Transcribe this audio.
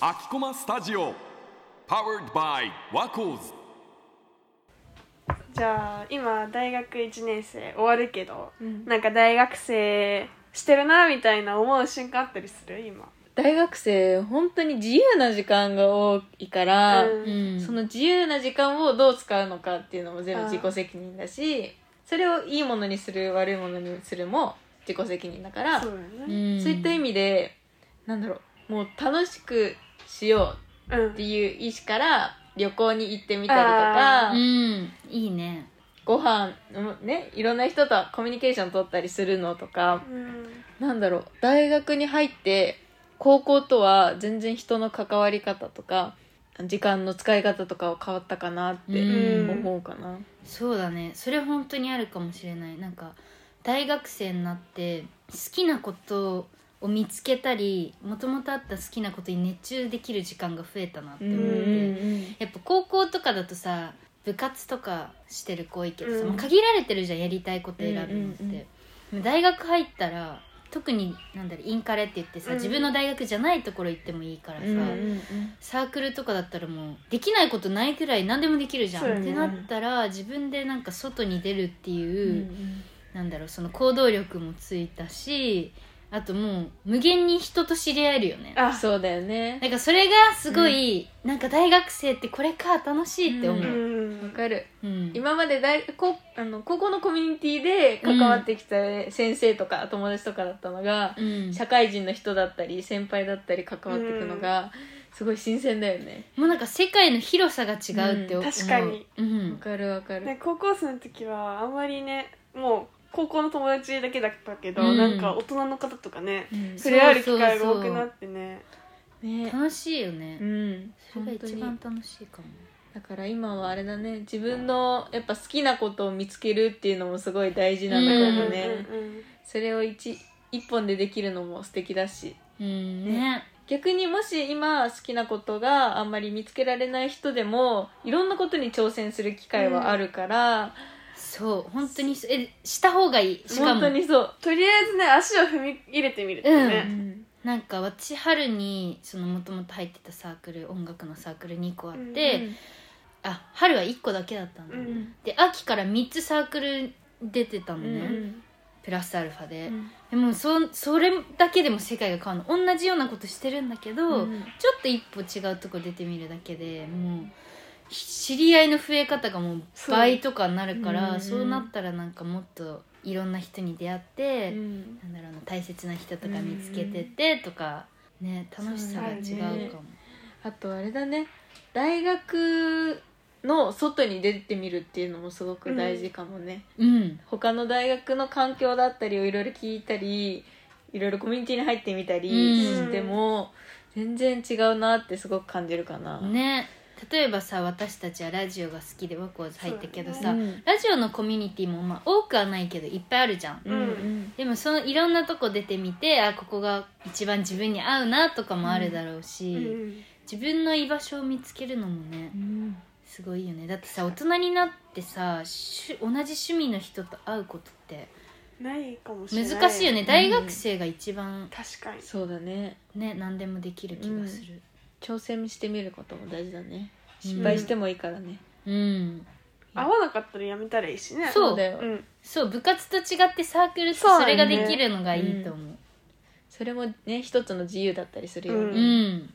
秋駒スタジオ Powered by ワコーズじゃあ今大学1年生終わるけど、うん。なんか大学生してるなみたいな思う瞬間あったりする？今。大学生本当に自由な時間が多いから、うん。うんその自由な時間をどう使うのかっていうのも全部自己責任だしそれをいいものにする悪いものにするも自己責任だからそうだようねん。そういった意味でなんだろうもう楽しくしようんうっていう意思から旅行に行ってみたりとか、うん。いいね。ご飯うんねいろんな人とコミュニケーション取ったりするのとかうん。なんだろう大学に入って高校とは全然人の関わり方とか時間の使い方とかは変わったかなってうん。思うかな。そうだね。それ本当にあるかもしれない。なんか大学生になって好きなことを見つけたりもともとあった好きなことに熱中できる時間が増えたなって思って、うんやっぱ高校とかだとさ部活とかしてる子多いけどさ、うん。まあ限られてるじゃんやりたいこと選ぶのって、うんうん大学入ったら特になんだろうインカレって言ってさ、うん。自分の大学じゃないところ行ってもいいからさ、うんうんサークルとかだったらもうできないことないくらい何でもできるじゃん、ねってなったら自分でなんか外に出るってうんいう、なんだろうその行動力もついたしあともう無限に人と知り合えるよね。あそうだよね。なんかそれがすごい、なんか大学生ってこれか楽しいって思う。う、ん。わかる。うん。今まで大こあの高校のコミュニティで関わってきた先生とか友達とかだったのが、うん。社会人の人だったり先輩だったり関わっていくのがすごい新鮮だよね。もうなんか世界の広さが違うって思う、うん確かに。うん。わかるわかる。で高校生の時はあんまりねもう高校の友達だけだったけど、うん。なんか大人の方とかねうん。触れ合える機会が多くなってね。ね。楽しいよね、うん。それが一番楽しいかも。だから今はあれだね。自分のやっぱ好きなことを見つけるっていうのもすごい大事なのかもね、うんうんうんそれを一一本でできるのも素敵だし。うん。ね。逆にもし今好きなことがあんまり見つけられない人でもいろんなことに挑戦する機会はあるから、そう本当にそえした方がいい。しか本も当にそう、とりあえずね足を踏み入れてみるってうね、ん。なんか私春にそのもともと入ってたサークル音楽のサークル2個あって、あ春は1個だけだったんだ、うんで秋から3つサークル出てたのね、うんプラスアルファで、うん。でもそそれだけでも世界が変わる。の同じようなことしてるんだけど、うん。ちょっと一歩違うとこ出てみるだけでもう知り合いの増え方がもう倍とかになるからそうなったらなんかもっといろんな人に出会って、うん。なんだろうな大切な人とか見つけてってとか、ね楽しさが違うかも。あとあれだね。大学の外に出てみるっていうのもすごく大事かもね、うん。他の大学の環境だったりをいろいろ聞いたりいろいろコミュニティに入ってみたりうん。しても、全然違うなってすごく感じるかな、ね例えばさ私たちはラジオが好きでワコーズ入ったけどさ、うん。ラジオのコミュニティもまあ多くはないけどいっぱいあるじゃん、うんうん。でもそのいろんなとこ出てみてあここが一番自分に合うなとかもあるだろうし、うん自分の居場所を見つけるのもねうん。すごいよね。だってさ大人になってさしゅ同じ趣味の人と会うことってないかもしれない。難しいよね。大学生が一番確かに。そうだねね何でもできる気がする挑戦してみることも大事だね。うん。失敗してもいいからね、うん、合わなかったらやめたらいいしね。そうだよ。うん。そう部活と違ってサークルってそれができるのがいいと思う。それもね一つの自由だったりするよね、うん、